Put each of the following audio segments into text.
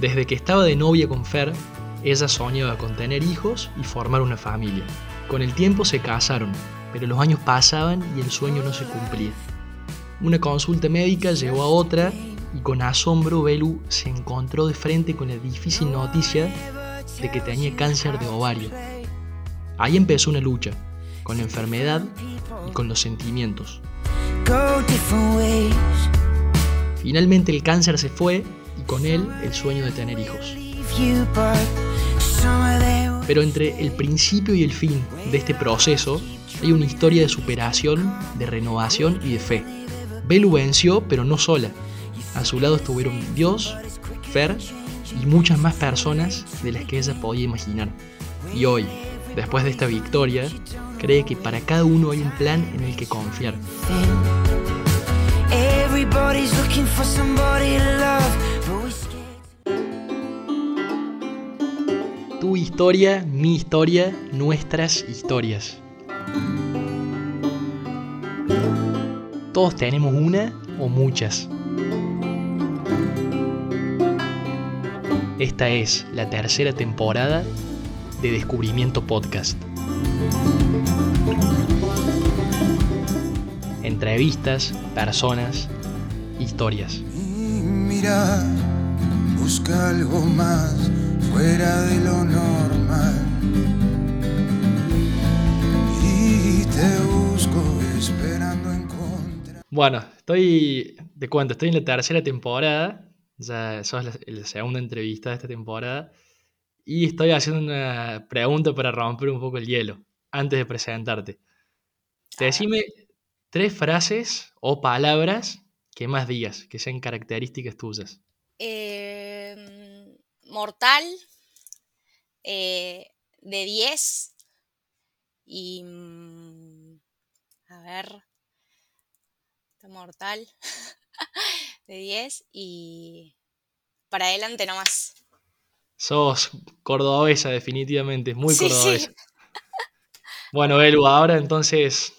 Desde que estaba de novia con Fer, ella soñaba con tener hijos y formar una familia. Con el tiempo se casaron, pero los años pasaban y el sueño no se cumplía. Una consulta médica llevó a otra y con asombro Belu se encontró de frente con la difícil noticia de que tenía cáncer de ovario. Ahí empezó una lucha, con la enfermedad y con los sentimientos. Finalmente el cáncer se fue con él el sueño de tener hijos. Pero entre el principio y el fin de este proceso hay una historia de superación, de renovación y de fe. Belu venció, pero no sola. A su lado estuvieron Dios, Fer y muchas más personas de las que ella podía imaginar. Y hoy, después de esta victoria, cree que para cada uno hay un plan en el que confiar. Tu historia, mi historia, nuestras historias. Todos tenemos una o muchas. Esta es la tercera temporada de Descubrimiento Podcast. Entrevistas, personas, historias. mira, busca algo más fuera de lo normal. Y te busco esperando encontrar. Bueno, estoy, te cuento, estoy en la tercera temporada. Ya sos la, la segunda entrevista de esta temporada. Y estoy haciendo una pregunta para romper un poco el hielo antes de presentarte. Decime tres frases o palabras que más digas, que sean características tuyas. Eh, mortal, eh, de 10 y... mm, A ver. Está mortal. de 10 y... Para adelante nomás. Sos cordobesa, definitivamente, muy Sí, sí. cordobesa. Bueno, Elu, ahora entonces,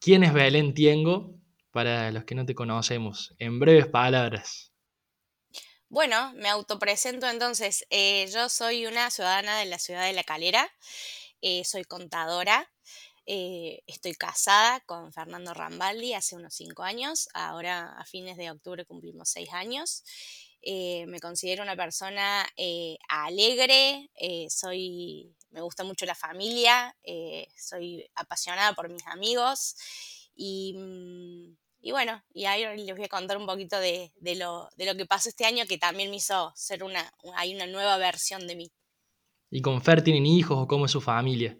¿quién es Belén Tiengo? Para los que no te conocemos, en breves palabras. Bueno, me autopresento entonces. Eh, yo soy una ciudadana de la ciudad de La Calera. eh, soy contadora. eh, estoy casada con Fernando Rambaldi hace unos cinco años. Ahora a fines de octubre cumplimos seis años. me considero una persona alegre. soy, me gusta mucho la familia. soy apasionada por mis amigos. Y, mm, y bueno, y ahí les voy a contar un poquito de, de lo, de lo que pasó este año que también me hizo ser una, hay una nueva versión de mí. ¿Y con Fer tienen hijos o cómo es su familia?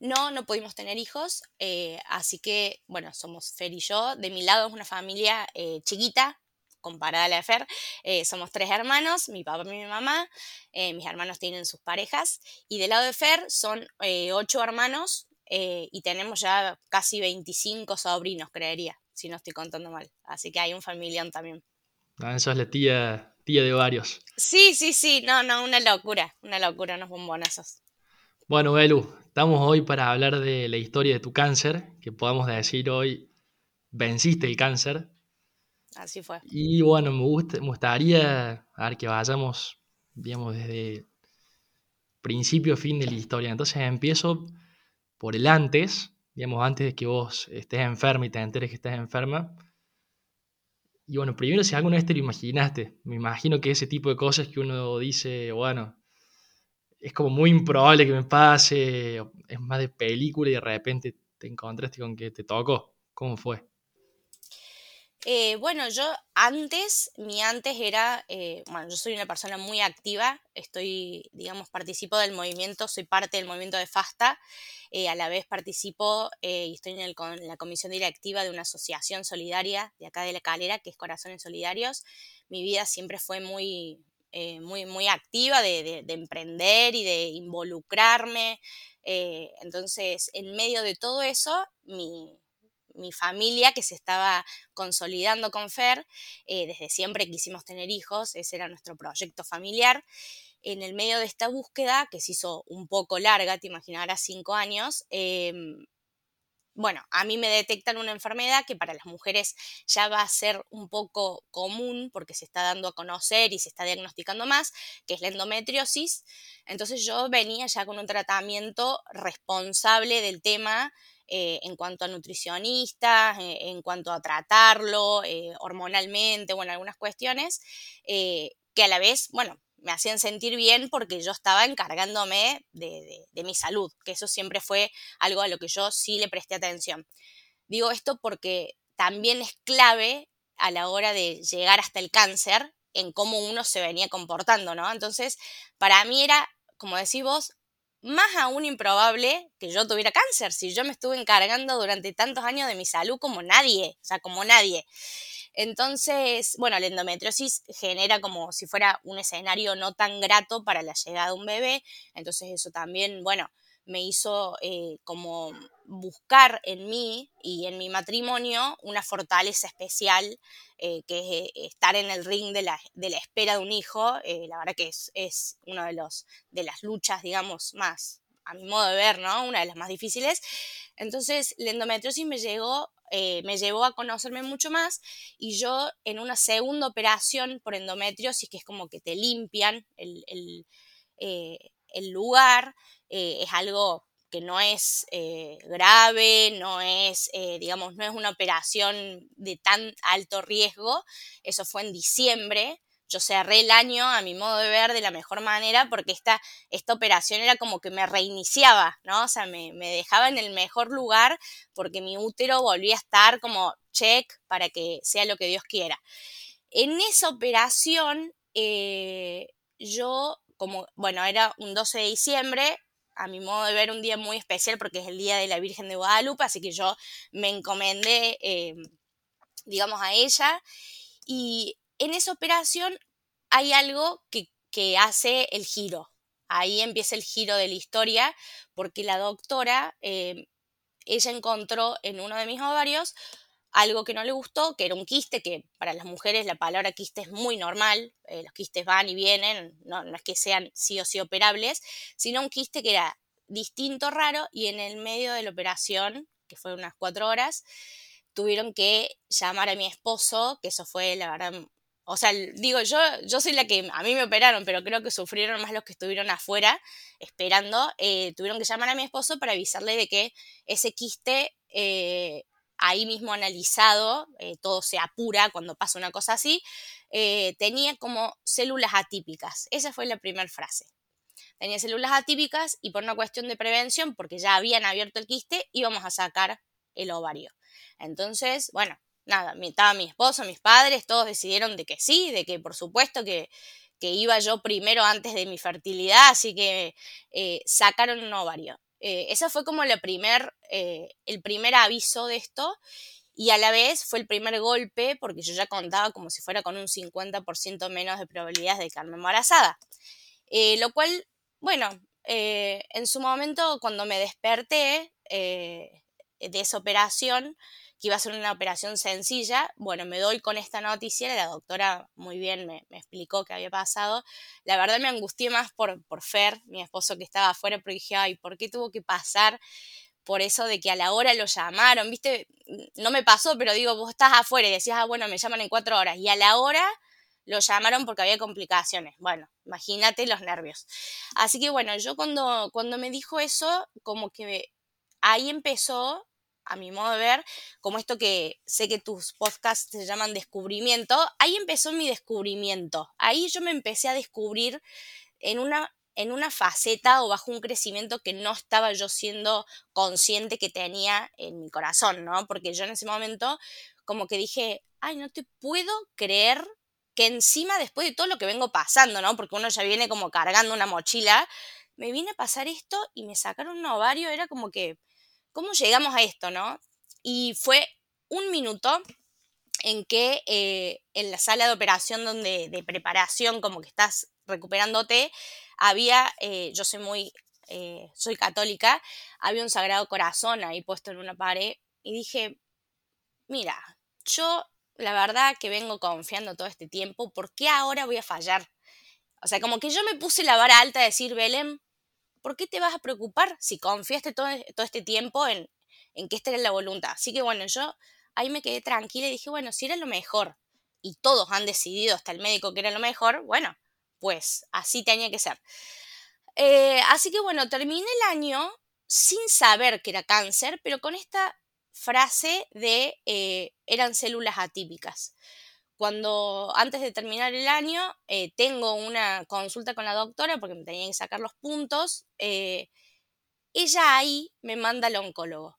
No, no pudimos tener hijos, eh, así que, bueno, somos Fer y yo. De mi lado es una familia eh, chiquita, comparada a la de Fer. Eh, somos tres hermanos, mi papá y mi mamá. mis hermanos tienen sus parejas. Y del lado de Fer son ocho hermanos eh, y tenemos ya casi 25 sobrinos, creería, si no estoy contando mal. Así que hay un familión también. Ah, sos la tía, tía de varios. Sí, sí, sí, no, no, una locura, una locura, unos bombonazos. Bueno, Belu, estamos hoy para hablar de la historia de tu cáncer, que podamos decir hoy, venciste el cáncer. Así fue. Y bueno, me, gusta- me gustaría a ver, que vayamos, digamos, desde principio a fin de la historia. Entonces empiezo por el antes, digamos, antes de que vos estés enferma y te enteres que estás enferma. Y bueno, primero si alguna vez te lo imaginaste, me imagino que ese tipo de cosas que uno dice, bueno, es como muy improbable que me pase, es más de película y de repente te encontraste con que te tocó. ¿Cómo fue? Eh, bueno, yo antes, mi antes era, eh, bueno, yo soy una persona muy activa, estoy, digamos, participo del movimiento, soy parte del movimiento de FASTA, eh, a la vez participo y estoy en, el en la comisión directiva de una asociación solidaria de acá de La Calera, que es Corazones Solidarios. Mi vida siempre fue muy, muy, muy activa de, de- de emprender y de involucrarme. entonces, en medio de todo eso, mi, mi familia que se estaba consolidando con Fer, eh, desde siempre quisimos tener hijos, ese era nuestro proyecto familiar. En el medio de esta búsqueda, que se hizo un poco larga, te imaginarás cinco años, em, bueno, a mí me detectan una enfermedad que para las mujeres ya va a ser un poco común porque se está dando a conocer y se está diagnosticando más, que es la endometriosis. Entonces yo venía ya con un tratamiento responsable del tema eh, en cuanto a nutricionistas, eh, en cuanto a tratarlo eh, hormonalmente, bueno, algunas cuestiones, que a la vez, bueno, me hacían sentir bien porque yo estaba encargándome de, mi salud, que eso siempre fue algo a lo que yo sí le presté atención. Digo esto porque también es clave a la hora de llegar hasta el cáncer en cómo uno se venía comportando, ¿no? Entonces, para mí era, como decís vos, más aún improbable que yo tuviera cáncer, si yo me estuve encargando durante tantos años de mi salud como nadie, o sea, como nadie. Entonces, bueno, la endometriosis genera como si fuera un escenario no tan grato para la llegada de un bebé, entonces eso también, bueno, me hizo eh, como buscar en mí y en mi matrimonio una fortaleza especial, eh, que es eh, estar en el ring de la, espera de un hijo. la verdad que es, es una de, de las luchas, digamos, más, a mi modo de ver, ¿no? Una de las más difíciles. Entonces, la endometriosis me llegó me llevó a conocerme mucho más y yo en una segunda operación por endometriosis, que es como que te limpian el lugar, eh, es algo que no es eh, grave, no es, eh, digamos, no es una operación de tan alto riesgo. Eso fue en diciembre. Yo cerré el año, a mi modo de ver, de la mejor manera, porque esta, esta operación era como que me reiniciaba, ¿no? O sea, me, dejaba en el mejor lugar porque mi útero volvía a estar como check para que sea lo que Dios quiera. En esa operación, yo como, bueno, era un 12 de diciembre, a mi modo de ver un día muy especial porque es el día de la Virgen de Guadalupe, así que yo me encomendé, eh, digamos, a ella. Y en esa operación hay algo que, hace el giro. Ahí empieza el giro de la historia porque la doctora, eh, ella encontró en uno de mis ovarios algo que no le gustó, que era un quiste, que para las mujeres la palabra quiste es muy normal, eh, los quistes van y vienen, no, es que sean sí o sí operables, sino un quiste que era distinto, raro, y en el medio de la operación, que fue unas cuatro horas, tuvieron que llamar a mi esposo, que eso fue la verdad, o sea, digo, yo, yo soy la que, a mí me operaron, pero creo que sufrieron más los que estuvieron afuera esperando, eh, tuvieron que llamar a mi esposo para avisarle de que ese quiste... Eh, ahí mismo analizado, eh, todo se apura cuando pasa una cosa así, eh, tenía como células atípicas. Esa fue la primera frase. Tenía células atípicas y por una cuestión de prevención, porque ya habían abierto el quiste, íbamos a sacar el ovario. Entonces, bueno, nada, estaba mi esposo, mis padres, todos decidieron de que sí, de que por supuesto que, iba yo primero antes de mi fertilidad, así que eh, sacaron un ovario. Eh, ese fue como primer, eh, el primer aviso de esto y a la vez fue el primer golpe porque yo ya contaba como si fuera con un 50% menos de probabilidades de quedarme embarazada. Eh, lo cual, bueno, en su momento cuando me desperté de esa operación, que iba a ser una operación sencilla. Bueno, me doy con esta noticia, la doctora muy bien me, explicó qué había pasado. La verdad me angustié más por, por Fer, mi esposo que estaba afuera, porque dije, ay, ¿por qué tuvo que pasar? por eso de que a la hora lo llamaron, viste, no me pasó, pero digo, vos estás afuera y decías, ah, bueno, me llaman en cuatro horas, y a la hora lo llamaron porque había complicaciones. Bueno, imagínate los nervios. Así que bueno, yo cuando, cuando me dijo eso, como que ahí empezó a mi modo de ver, como esto que sé que tus podcasts se llaman descubrimiento, ahí empezó mi descubrimiento. Ahí yo me empecé a descubrir en una en una faceta o bajo un crecimiento que no estaba yo siendo consciente que tenía en mi corazón, ¿no? Porque yo en ese momento como que dije, ay, no te puedo creer que encima después de todo lo que vengo pasando, ¿no? Porque uno ya viene como cargando una mochila, me vine a pasar esto y me sacaron un ovario, era como que ¿Cómo llegamos a esto, no? Y fue un minuto en que eh, en la sala de operación donde de preparación, como que estás recuperándote, había, eh, yo soy muy, eh, soy católica, había un sagrado corazón ahí puesto en una pared y dije, mira, yo la verdad que vengo confiando todo este tiempo, ¿por qué ahora voy a fallar? O sea, como que yo me puse la vara alta de decir, Belén, ¿por qué te vas a preocupar si confiaste todo, todo este tiempo en, en que esta era la voluntad. Así que bueno, yo ahí me quedé tranquila y dije, bueno, si era lo mejor y todos han decidido, hasta el médico, que era lo mejor, bueno, pues así tenía que ser. Eh, así que bueno, terminé el año sin saber que era cáncer, pero con esta frase de eh, eran células atípicas. Cuando antes de terminar el año eh, tengo una consulta con la doctora porque me tenían que sacar los puntos, ella ahí me manda al oncólogo.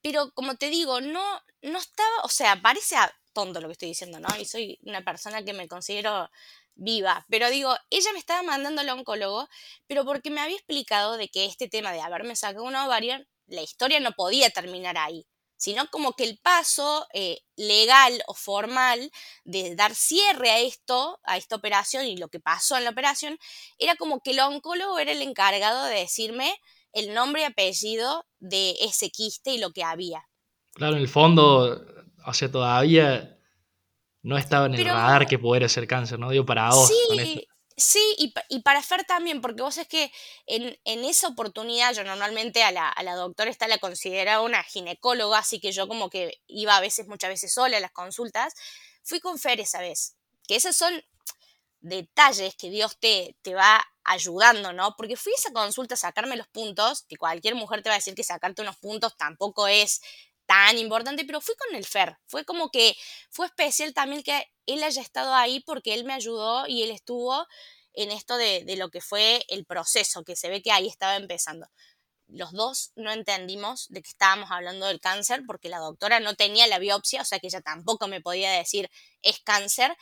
Pero como te digo, no, no estaba, o sea, parece tonto lo que estoy diciendo, ¿no? Y soy una persona que me considero viva. Pero digo, ella me estaba mandando al oncólogo, pero porque me había explicado de que este tema de haberme sacado un ovario, la historia no podía terminar ahí, sino como que el paso eh, legal o formal de dar cierre a esto, a esta operación y lo que pasó en la operación, era como que el oncólogo era el encargado de decirme el nombre y apellido de ese quiste y lo que había. Claro, en el fondo, o sea, todavía no estaba en el radar que pudiera ser cáncer, ¿no? Digo, para vos. Sí, sí y, y, para Fer también, porque vos es que en, esa oportunidad yo normalmente a la, a la doctora esta la consideraba una ginecóloga, así que yo como que iba a veces, muchas veces sola a las consultas. Fui con Fer esa vez, que esos son detalles que Dios te, te va ayudando, ¿no? Porque fui a esa consulta a sacarme los puntos, que cualquier mujer te va a decir que sacarte unos puntos tampoco es tan importante, pero fui con el Fer. Fue como que fue especial también que él haya estado ahí porque él me ayudó y él estuvo en esto de, lo que fue el proceso, que se ve que ahí estaba empezando. Los dos no entendimos de que estábamos hablando del cáncer porque la doctora no tenía la biopsia, o sea que ella tampoco me podía decir es cáncer.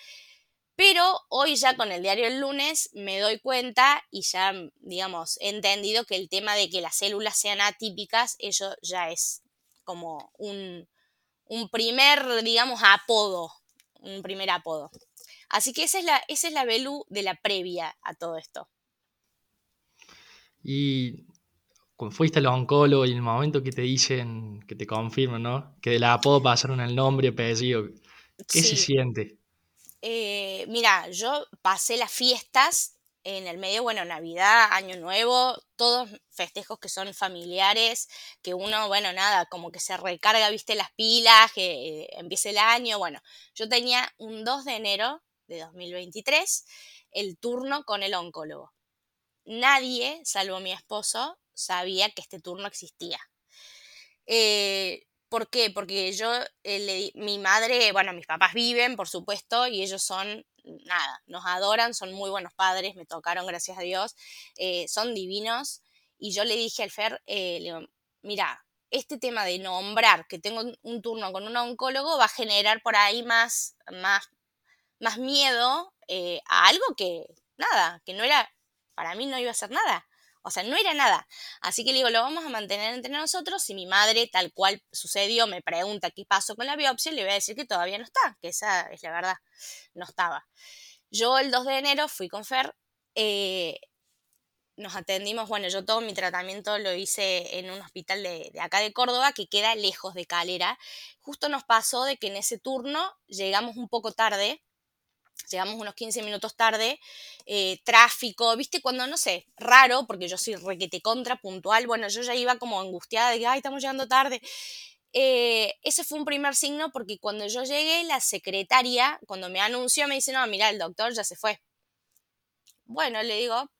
Pero hoy ya con el diario el lunes me doy cuenta y ya, digamos, he entendido que el tema de que las células sean atípicas, eso ya es como un, primer, digamos, apodo, un primer apodo. Así que esa es la, esa es la Belu de la previa a todo esto. Y cuando fuiste al oncólogo y en el momento que te dicen, que te confirman, ¿no? Que del apodo pasaron al nombre apellido, ¿qué se siente? Eh, mira, yo pasé las fiestas en el medio, bueno, Navidad, Año Nuevo, todos festejos que son familiares, que uno, bueno, nada, como que se recarga, viste, las pilas, que empiece el año. Bueno, yo tenía un 2 de enero de 2023 el turno con el oncólogo. Nadie, salvo mi esposo, sabía que este turno existía. Eh, ¿Por qué? Porque yo, eh, mi madre, bueno, mis papás viven, por supuesto, y ellos son, nada, nos adoran, son muy buenos padres, me tocaron, gracias a Dios, eh, son divinos. Y yo le dije al Fer, eh, mira, este tema de nombrar que tengo un turno con un oncólogo va a generar por ahí más, más, más miedo a algo que, nada, que no era, para mí no iba a ser nada. O sea, no era nada. Así que le digo, lo vamos a mantener entre nosotros. Si mi madre, tal cual sucedió, me pregunta qué pasó con la biopsia, le voy a decir que todavía no está, que esa es la verdad, no estaba. Yo el 2 de enero fui con Fer, eh, nos atendimos, bueno, yo todo mi tratamiento lo hice en un hospital de, de, acá de Córdoba que queda lejos de Calera. Justo nos pasó de que en ese turno llegamos un poco tarde, llegamos unos 15 minutos tarde, eh, tráfico, viste, cuando no sé, raro, porque yo soy requete contra, puntual, bueno, yo ya iba como angustiada de que, ay, estamos llegando tarde. Eh, ese fue un primer signo porque cuando yo llegué, la secretaria, cuando me anunció, me dice, no, mira, el doctor ya se fue. Bueno, le digo,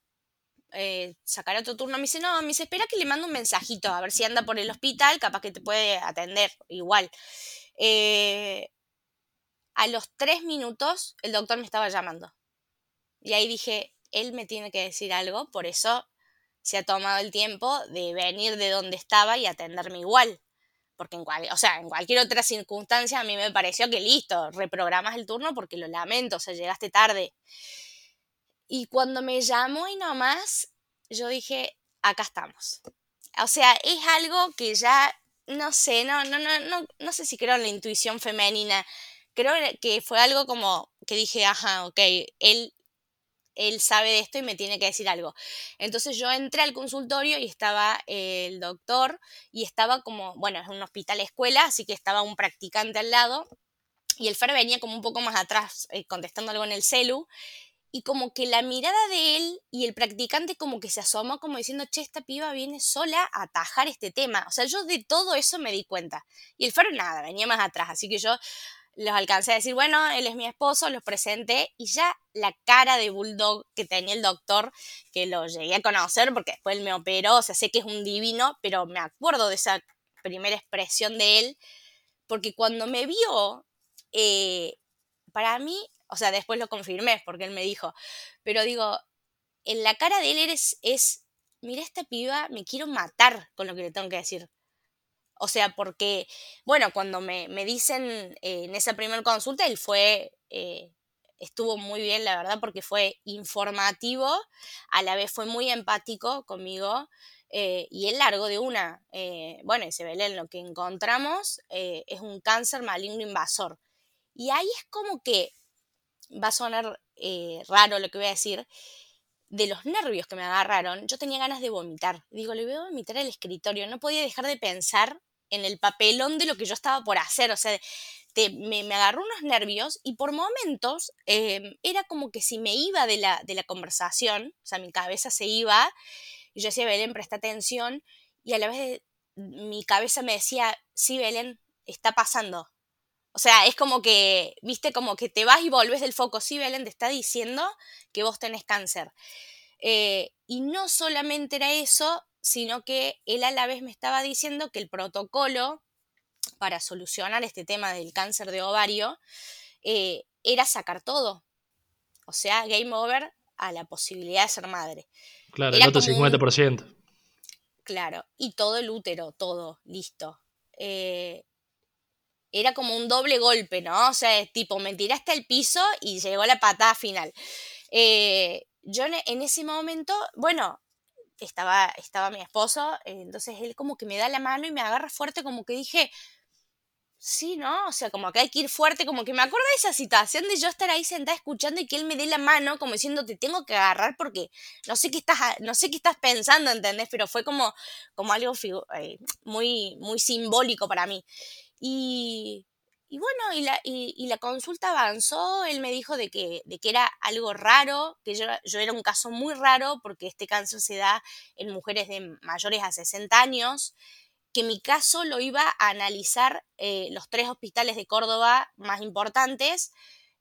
eh, sacará otro turno. Me dice, no, me dice, espera que le mando un mensajito, a ver si anda por el hospital, capaz que te puede atender igual. Eh, a los tres minutos el doctor me estaba llamando. Y ahí dije, él me tiene que decir algo, por eso se ha tomado el tiempo de venir de donde estaba y atenderme igual. Porque en, cual, o sea, en cualquier otra circunstancia a mí me pareció que listo, reprogramas el turno porque lo lamento, o sea, llegaste tarde. Y cuando me llamó y nomás, yo dije, acá estamos. O sea, es algo que ya, no sé, no, no, no, no, no sé si creo en la intuición femenina creo que fue algo como que dije, ajá, ok, él, él sabe de esto y me tiene que decir algo. Entonces yo entré al consultorio y estaba el doctor y estaba como, bueno, es un hospital escuela, así que estaba un practicante al lado y el Fer venía como un poco más atrás eh, contestando algo en el celu y como que la mirada de él y el practicante como que se asomó como diciendo, che, esta piba viene sola a atajar este tema. O sea, yo de todo eso me di cuenta. Y el Fer nada, venía más atrás. Así que yo los alcancé a decir, bueno, él es mi esposo, los presenté y ya la cara de bulldog que tenía el doctor, que lo llegué a conocer porque después él me operó, o sea, sé que es un divino, pero me acuerdo de esa primera expresión de él, porque cuando me vio, eh, para mí o sea, después lo confirmé porque él me dijo, pero digo, en la cara de él eres, es, mira esta piba, me quiero matar con lo que le tengo que decir. O sea, porque, bueno, cuando me, dicen eh, en esa primera consulta, él fue, eh, estuvo muy bien, la verdad, porque fue informativo, a la vez fue muy empático conmigo. Eh, y él largo de una, bueno, ve en lo que encontramos es un cáncer maligno invasor. Y ahí es como que va a sonar raro lo que voy a decir, de los nervios que me agarraron, yo tenía ganas de vomitar. Digo, le voy a vomitar al escritorio. No podía dejar de pensar en el papelón de lo que yo estaba por hacer. O sea, me, agarró unos nervios y por momentos em, era como que si me iba de la, de la conversación, o sea, mi cabeza se iba, y yo decía, Belén, presta atención, y a la vez mi cabeza me decía, sí, Belén, está pasando, o sea, es como que, viste, como que te vas y volves del foco. Sí, Belén te está diciendo que vos tenés cáncer. Eh, y no solamente era eso, sino que él a la vez me estaba diciendo que el protocolo para solucionar este tema del cáncer de ovario eh, era sacar todo. O sea, game over a la posibilidad de ser madre. Claro, el otro 50%. Claro, y todo el útero, todo, listo. Eh, era como un doble golpe, ¿no? O sea, tipo, me tiraste al piso y llegó la patada final. Eh, yo en ese momento, bueno, estaba, estaba mi esposo, entonces él como que me da la mano y me agarra fuerte, como que dije, sí, ¿no? O sea, como que hay que ir fuerte, como que me acuerdo de esa situación de yo estar ahí sentada escuchando y que él me dé la mano, como diciendo, te tengo que agarrar porque no sé qué estás, no sé qué estás pensando, ¿entendés? Pero fue como, como algo eh, muy, muy simbólico para mí. Y, bueno, y la, y, la, consulta avanzó, él me dijo de que, de que era algo raro, que yo, yo, era un caso muy raro porque este cáncer se da en mujeres de mayores a 60 años, que mi caso lo iba a analizar eh, los tres hospitales de Córdoba más importantes,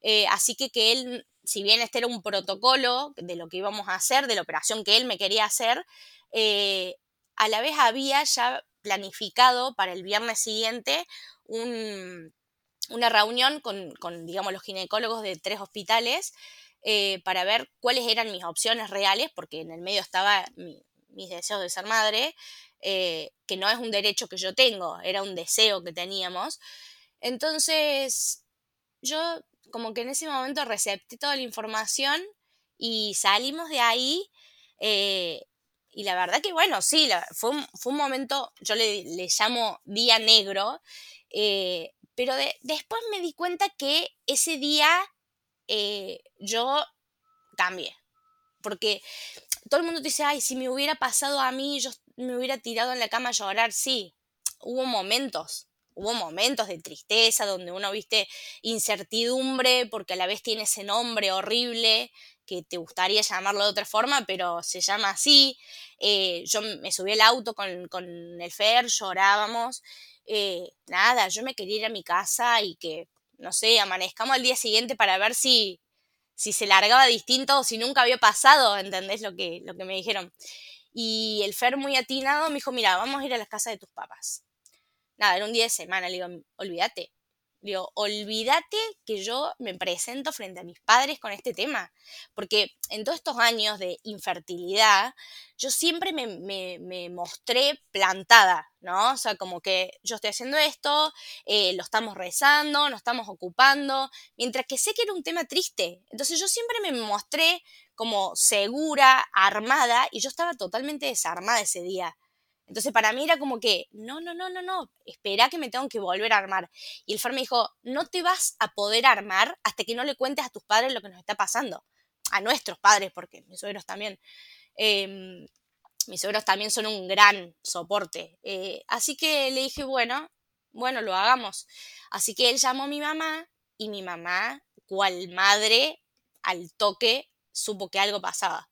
eh, así que que él, si bien este era un protocolo de lo que íbamos a hacer, de la operación que él me quería hacer, eh, a la vez había ya planificado para el viernes siguiente una reunión con, digamos, los ginecólogos de tres hospitales eh, para ver cuáles eran mis opciones reales, porque en el medio estaba mis deseos de ser madre, eh, que no es un derecho que yo tengo, era un deseo que teníamos. Entonces, yo como que en ese momento recepté toda la información y salimos de ahí eh, y la verdad que bueno, sí, fue, un, fue, un, momento, yo le, le llamo día negro, pero después me di cuenta que ese día eh, yo cambié. Porque todo el mundo te dice, ay, si me hubiera pasado a mí, yo me hubiera tirado en la cama a llorar. Sí, hubo momentos, hubo momentos de tristeza donde uno viste incertidumbre porque a la vez tiene ese nombre horrible que te gustaría llamarlo de otra forma, pero se llama así. Eh, yo me subí al auto con, el Fer, llorábamos. Eh, nada, yo me quería ir a mi casa y que, no sé, amanezcamos al día siguiente para ver si, si se largaba distinto o si nunca había pasado, ¿entendés lo que, lo que me dijeron? Y el Fer muy atinado me dijo, mira, vamos a ir a la casa de tus papás. Nada, era un día de semana, le digo, olvídate, Digo, olvídate que yo me presento frente a mis padres con este tema, porque en todos estos años de infertilidad, yo siempre me, mostré plantada, ¿no? O sea, como que yo estoy haciendo esto, eh, lo estamos rezando, nos estamos ocupando, mientras que sé que era un tema triste. Entonces yo siempre me mostré como segura, armada, y yo estaba totalmente desarmada ese día. Entonces para mí era como que, no, no, no, no, no, espera que me tengo que volver a armar. Y el FAR me dijo, no te vas a poder armar hasta que no le cuentes a tus padres lo que nos está pasando. A nuestros padres, porque mis suegros también. Em, mis suegros también son un gran soporte. Eh, así que le dije, bueno, bueno, lo hagamos. Así que él llamó a mi mamá y mi mamá, cual madre, al toque, supo que algo pasaba.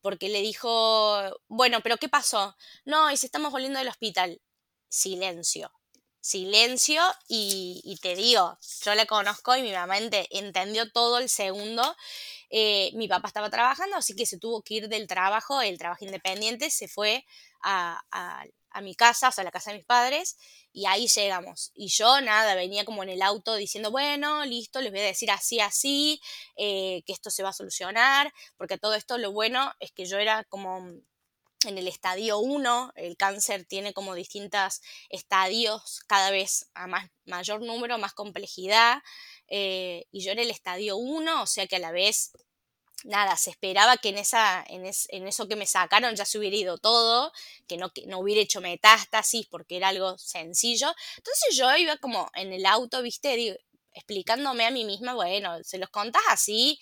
Porque le dijo, bueno, pero ¿qué pasó? No, y si estamos volviendo del hospital. Silencio. Silencio y, te digo, yo le conozco y mi mamá entendió todo el segundo. Eh, mi papá estaba trabajando, así que se tuvo que ir del trabajo, el trabajo independiente, se fue a, a mi casa, o sea, a la casa de mis padres, y ahí llegamos. Y yo, nada, venía como en el auto diciendo, bueno, listo, les voy a decir así, así, eh, que esto se va a solucionar, porque todo esto lo bueno es que yo era como en el estadio 1, el cáncer tiene como distintos estadios, cada vez a más, mayor número, más complejidad, eh, y yo era el estadio 1, o sea que a la vez nada, se esperaba que en, esa, en, eso que me sacaron ya se hubiera ido todo, que no, que no hubiera hecho metástasis porque era algo sencillo. Entonces yo iba como en el auto, viste, explicándome a mí misma, bueno, se los contás así,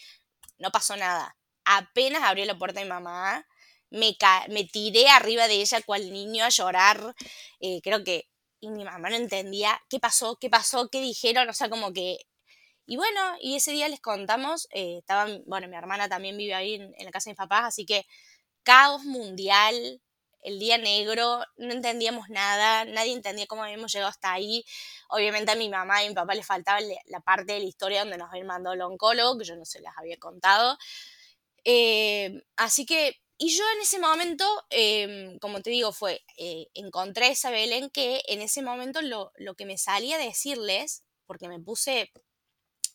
no pasó nada. Apenas abrió la puerta mi mamá, me, me tiré arriba de ella cual niño a llorar, eh, creo que, y mi mamá no entendía qué pasó, qué pasó, qué dijeron, o sea, como que y bueno, y ese día les contamos, eh, estaban, bueno, mi hermana también vive ahí en, la casa de mis papás, así que caos mundial, el día negro, no entendíamos nada, nadie entendía cómo habíamos llegado hasta ahí. Obviamente a mi mamá y a mi papá les faltaba la parte de la historia donde nos habían mandado el oncólogo, que yo no se las había contado. Eh, así que, y yo en ese momento, em, como te digo, fue, eh, encontré a esa Belén que en ese momento lo, lo que me salía a decirles, porque me puse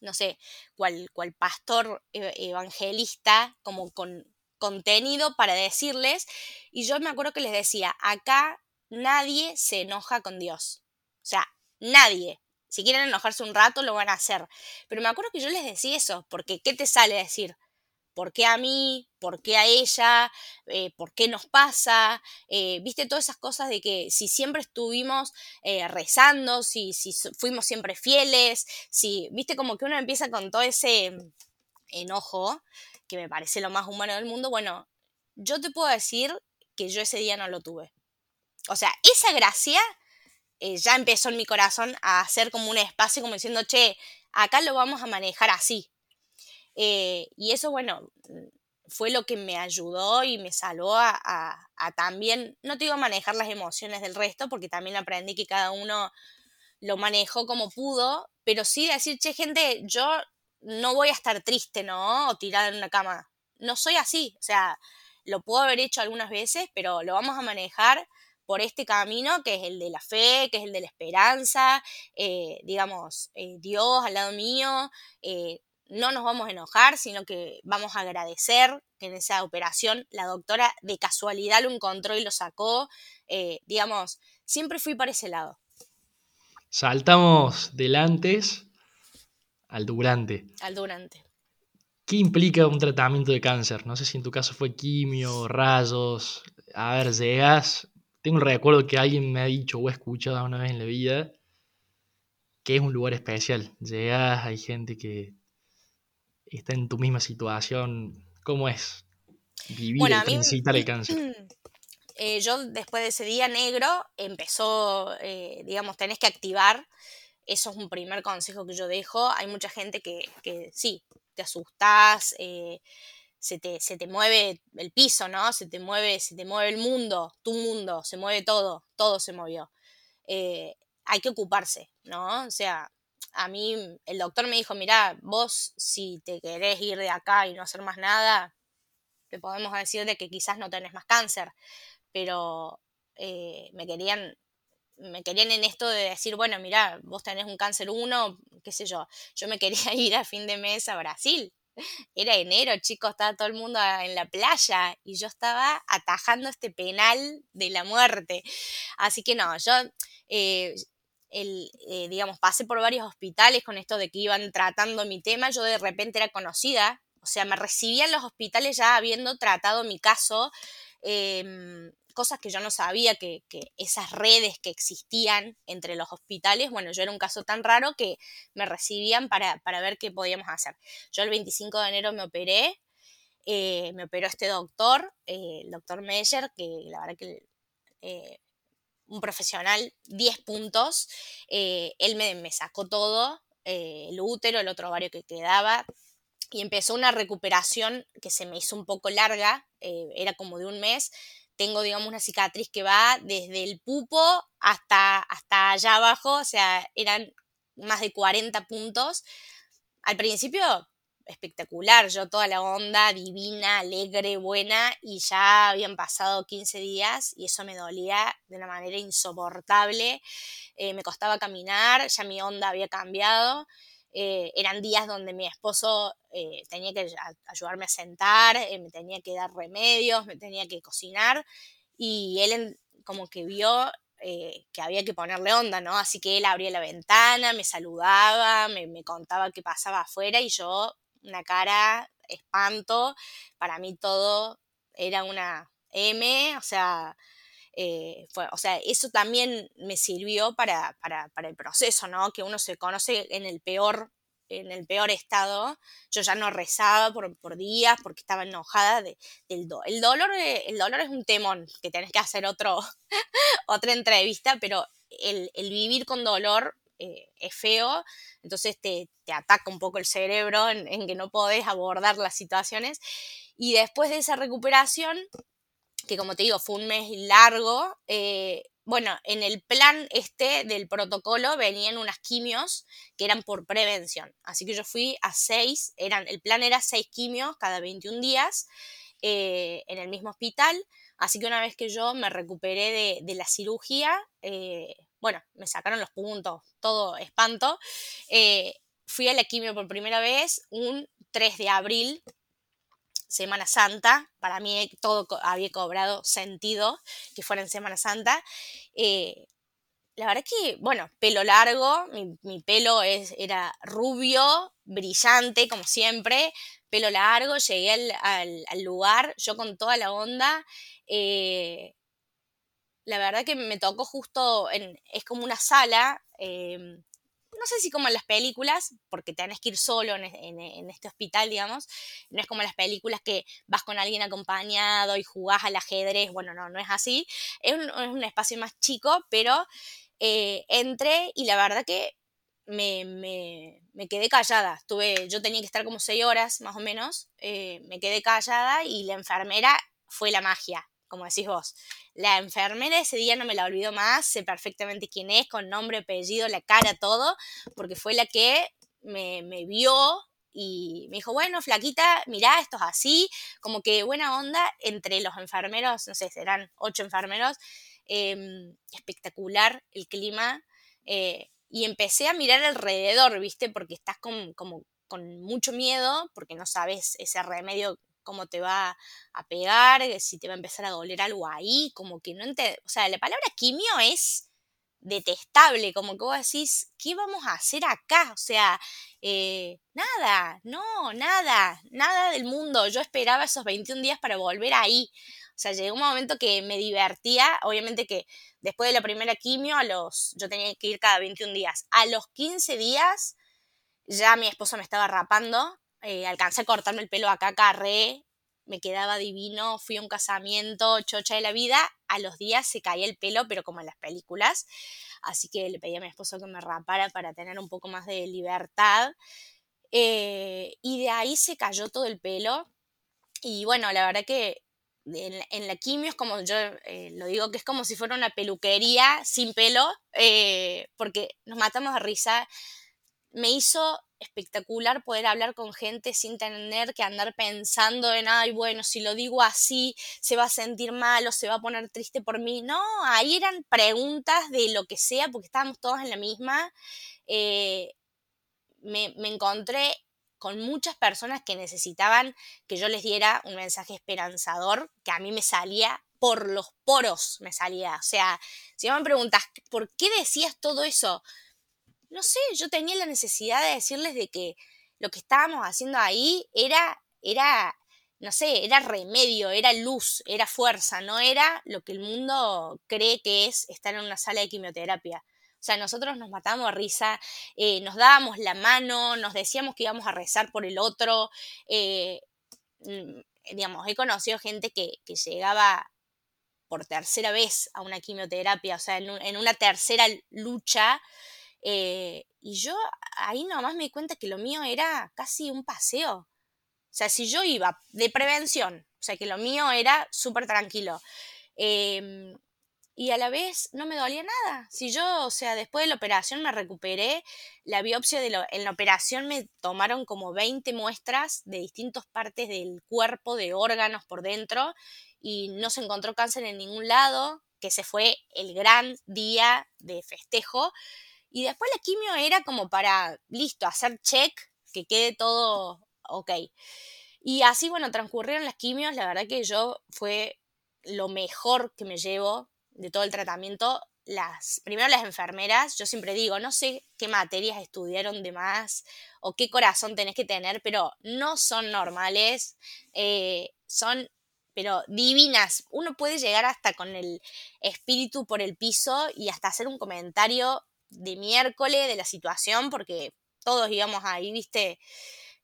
no sé, cual, pastor evangelista, como con contenido para decirles. Y yo me acuerdo que les decía, acá nadie se enoja con Dios. O sea, nadie. Si quieren enojarse un rato, lo van a hacer. Pero me acuerdo que yo les decía eso, porque ¿qué te sale decir? ¿Por qué a mí? ¿Por qué a ella? Eh, ¿Por qué nos pasa? Eh, ¿Viste todas esas cosas de que si siempre estuvimos eh, rezando, si, si fuimos siempre fieles, si, viste como que uno empieza con todo ese enojo, que me parece lo más humano del mundo, bueno, yo te puedo decir que yo ese día no lo tuve. O sea, esa gracia ya empezó en mi corazón a hacer como un espacio como diciendo, che, acá lo vamos a manejar así. Eh, y eso, bueno, fue lo que me ayudó y me salvó a, también, no te digo manejar las emociones del resto, porque también aprendí que cada uno lo manejó como pudo, pero sí decir, che, gente, yo no voy a estar triste, ¿no? O tirada en una cama. No soy así, o sea, lo puedo haber hecho algunas veces, pero lo vamos a manejar por este camino que es el de la fe, que es el de la esperanza, eh, digamos, eh, Dios al lado mío, no nos vamos a enojar, sino que vamos a agradecer que en esa operación la doctora de casualidad lo encontró y lo sacó. Eh, digamos, siempre fui para ese lado. Saltamos del antes al durante. Al durante. ¿Qué implica un tratamiento de cáncer? No sé si en tu caso fue quimio, rayos. A ver, llegas. Tengo un recuerdo que alguien me ha dicho o he escuchado una vez en la vida que es un lugar especial. Llegas, hay gente que está en tu misma situación, ¿cómo es vivir bueno, el cáncer? Eh, yo después de ese día negro empezó, eh, digamos, tenés que activar, eso es un primer consejo que yo dejo, hay mucha gente que, que sí, te asustas, eh, se, te, se, te, mueve el piso, ¿no? Se te mueve, se te mueve el mundo, tu mundo, se mueve todo, todo se movió. hay que ocuparse, ¿no? O sea, a mí el doctor me dijo, mira, vos si te querés ir de acá y no hacer más nada, te podemos decir de que quizás no tenés más cáncer, pero eh, me querían me querían en esto de decir, bueno, mira, vos tenés un cáncer 1, qué sé yo, yo me quería ir a fin de mes a Brasil. Era enero, chicos, estaba todo el mundo en la playa y yo estaba atajando este penal de la muerte. Así que no, yo eh, el, eh, digamos, pasé por varios hospitales con esto de que iban tratando mi tema, yo de repente era conocida, o sea, me recibían los hospitales ya habiendo tratado mi caso, em, cosas que yo no sabía, que, esas redes que existían entre los hospitales, bueno, yo era un caso tan raro que me recibían para, ver qué podíamos hacer. Yo el 25 de enero me operé, eh, me operó este doctor, eh, el doctor Meyer, que la verdad que un profesional 10 puntos. Eh, él me, sacó todo, eh, el útero, el otro ovario que quedaba. y empezó una recuperación que se me hizo un poco larga, eh, era como de un mes. Tengo, digamos, una cicatriz que va desde el pupo hasta, hasta allá abajo, o sea, eran más de 40 puntos. Al principio, espectacular, yo toda la onda, divina, alegre, buena, y ya habían pasado 15 días y eso me dolía de una manera insoportable. Eh, me costaba caminar, ya mi onda había cambiado. Eh, eran días donde mi esposo eh, tenía que ayudarme a sentar, me tenía que dar remedios, me tenía que cocinar y él como que vio que había que ponerle onda, ¿no? Así que él abría la ventana, me saludaba, me, me contaba qué pasaba afuera y yo una cara, espanto, para mí todo era una M, o sea, eh, fue, o sea, eso también me sirvió para, para, para, el proceso, ¿no? Que uno se conoce en el peor, en el peor estado. Yo ya no rezaba por, por días porque estaba enojada de, del do el dolor. El dolor es un temón que tenés que hacer otro, otra entrevista, pero el, el vivir con dolor eh, es feo, entonces te, ataca un poco el cerebro en, que no podés abordar las situaciones. Y después de esa recuperación, que como te digo, fue un mes largo, eh, bueno, en el plan este del protocolo venían unas quimios que eran por prevención. Así que yo fui a seis, eran, el plan era seis quimios cada 21 días eh, en el mismo hospital. Así que una vez que yo me recuperé de, la cirugía, bueno, me sacaron los puntos, todo espanto. Eh, fui a la quimio por primera vez un 3 de abril, Semana Santa. Para mí todo había cobrado sentido que fuera en Semana Santa. Eh, la verdad que, bueno, pelo largo, mi, pelo era rubio, brillante, como siempre, pelo largo, llegué al, lugar, yo con toda la onda, eh, la verdad que me tocó justo, en, es como una sala, em, no sé si como en las películas, porque tenés que ir solo en, este hospital, digamos, no es como en las películas que vas con alguien acompañado y jugás al ajedrez, bueno, no, no es así, es un, espacio más chico, pero eh, entré y la verdad que me, me, quedé callada. Estuve, yo tenía que estar como seis horas más o menos. Eh, me quedé callada y la enfermera fue la magia como decís vos. La enfermera ese día no me la olvido más, sé perfectamente quién es, con nombre, apellido, la cara, todo, porque fue la que me, vio y me dijo, bueno, flaquita, mirá, esto es así, como que buena onda entre los enfermeros, no sé, serán ocho enfermeros, em, espectacular el clima, eh, y empecé a mirar alrededor, ¿viste? Porque estás con, como, con mucho miedo, porque no sabes ese remedio cómo te va a pegar, eh, si te va a empezar a doler algo ahí, como que no entiendo, o sea, la palabra quimio es detestable, como que vos decís, ¿qué vamos a hacer acá? O sea, eh, nada, no, nada, nada del mundo. Yo esperaba esos 21 días para volver ahí. O sea, llegó un momento que me divertía, obviamente que después de la primera quimio, a los, yo tenía que ir cada 21 días. A los 15 días ya mi esposo me estaba rapando eh, alcancé a cortarme el pelo acá, carré, me quedaba divino, fui a un casamiento, chocha de la vida, a los días se caía el pelo, pero como en las películas, así que le pedí a mi esposo que me rapara para tener un poco más de libertad, eh, y de ahí se cayó todo el pelo, y bueno, la verdad que en, la quimio es como yo eh, lo digo que es como si fuera una peluquería sin pelo porque nos matamos de risa me hizo espectacular poder hablar con gente sin tener que andar pensando en, ay, bueno, si lo digo así, se va a sentir mal o se va a poner triste por mí. No, ahí eran preguntas de lo que sea, porque estábamos todos en la misma. Eh, me, me encontré con muchas personas que necesitaban que yo les diera un mensaje esperanzador, que a mí me salía por los poros, me salía. O sea, si me preguntas, ¿por qué decías todo eso? No sé, yo tenía la necesidad de decirles de que lo que estábamos haciendo ahí era, era, no sé, era remedio, era luz, era fuerza, no era lo que el mundo cree que es estar en una sala de quimioterapia. O sea, nosotros nos matamos a risa, eh, nos dábamos la mano, nos decíamos que íbamos a rezar por el otro. Eh, mm, digamos, he conocido gente que, llegaba por tercera vez a una quimioterapia, o sea, en una tercera lucha eh, y yo ahí nomás me di cuenta que lo mío era casi un paseo. sea, si yo iba de prevención, o sea, que lo mío era súper tranquilo, em, y a la vez no me dolía nada. Si yo, o sea, después de la operación me recuperé, la biopsia de lo, en la operación me tomaron como 20 muestras de distintas partes del cuerpo, de órganos por dentro, y no se encontró cáncer en ningún lado, que se fue el gran día de festejo. Y después la quimio era como para, listo, hacer check, que quede todo ok. Y así, bueno, transcurrieron las quimios, la verdad que yo fue lo mejor que me llevo de todo el tratamiento, las, primero las enfermeras, yo siempre digo, no sé qué materias estudiaron de más o qué corazón tenés que tener, pero no son normales, eh, son pero divinas. Uno puede llegar hasta con el espíritu por el piso y hasta hacer un comentario de miércoles de la situación, porque todos íbamos ahí, viste,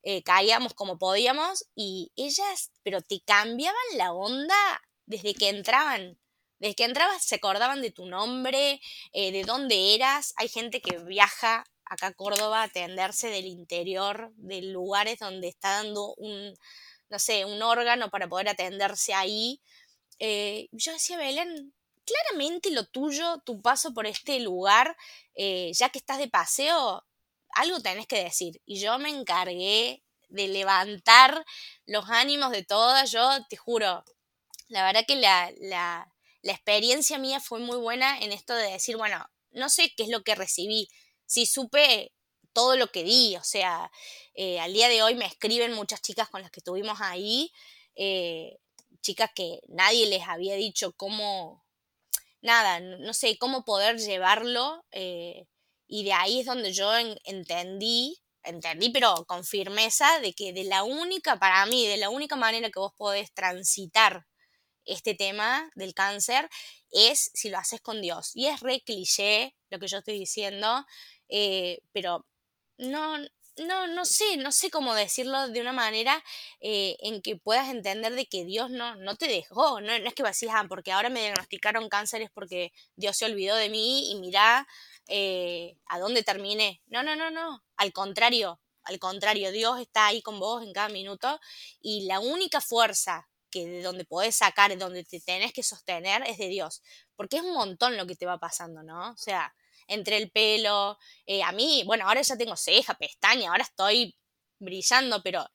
eh, caíamos como podíamos y ellas, pero te cambiaban la onda desde que entraban. Desde que entrabas se acordaban de tu nombre, eh, de dónde eras. Hay gente que viaja acá a Córdoba a atenderse del interior, de lugares donde está dando un, no sé, un órgano para poder atenderse ahí. Eh, yo decía, Belén, claramente lo tuyo, tu paso por este lugar, eh, ya que estás de paseo, algo tenés que decir. Y yo me encargué de levantar los ánimos de todas. Yo te juro, la verdad que la, la, la experiencia mía fue muy buena en esto de decir, bueno, no sé qué es lo que recibí, si supe todo lo que di, o sea, eh, al día de hoy me escriben muchas chicas con las que estuvimos ahí, eh, chicas que nadie les había dicho cómo, nada, no sé, cómo poder llevarlo, eh, y de ahí es donde yo entendí, entendí, pero con firmeza, de que de la única, para mí, de la única manera que vos podés transitar este tema del cáncer es si lo haces con Dios. Y es re cliché lo que yo estoy diciendo, eh, pero no, no, no sé, no sé cómo decirlo de una manera eh, en que puedas entender de que Dios no, no te dejó. No, es que vas a ah, porque ahora me diagnosticaron cáncer es porque Dios se olvidó de mí y mira eh, a dónde terminé. No, no, no, no. Al contrario, al contrario, Dios está ahí con vos en cada minuto y la única fuerza que de donde podés sacar, donde te tenés que sostener, es de Dios. Porque es un montón lo que te va pasando, ¿no? O sea, entre el pelo, eh, a mí, bueno, ahora ya tengo ceja, pestaña, ahora estoy brillando, pero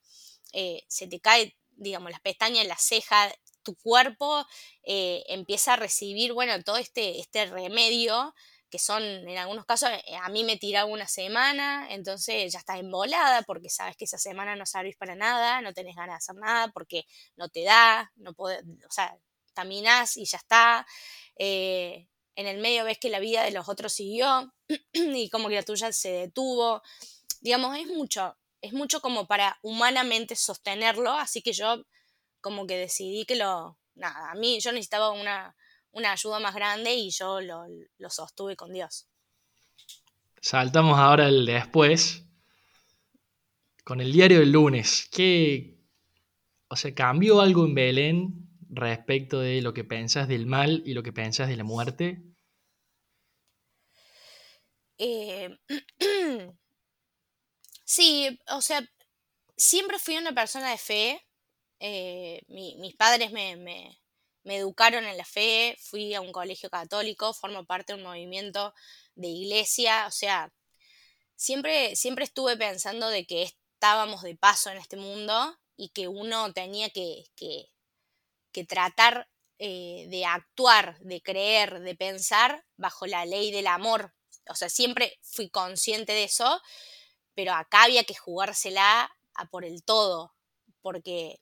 eh, se te cae, digamos, las pestañas, la ceja, tu cuerpo eh, empieza a recibir, bueno, todo este, este remedio que son en algunos casos, a mí me tira una semana, entonces ya estás embolada porque sabes que esa semana no servís para nada, no tenés ganas de hacer nada porque no te da, no podés, o sea, caminás y ya está. En el medio ves que la vida de los otros siguió y como que la tuya se detuvo. Digamos, es mucho, es mucho como para humanamente sostenerlo, así que yo como que decidí que lo, nada, a mí yo necesitaba una, una ayuda más grande y yo lo, sostuve con Dios. Saltamos ahora el después. Con el diario del lunes, ¿qué, o sea, cambió algo en Belén respecto de lo que pensás del mal y lo que pensás de la muerte? Eh, sí, o sea, siempre fui una persona de fe. Eh, mis padres me, me educaron en la fe, fui a un colegio católico, formo parte de un movimiento de iglesia, o sea, siempre, siempre estuve pensando de que estábamos de paso en este mundo y que uno tenía que, que, tratar eh, de actuar, de creer, de pensar bajo la ley del amor. O sea, siempre fui consciente de eso, pero acá había que jugársela a por el todo, porque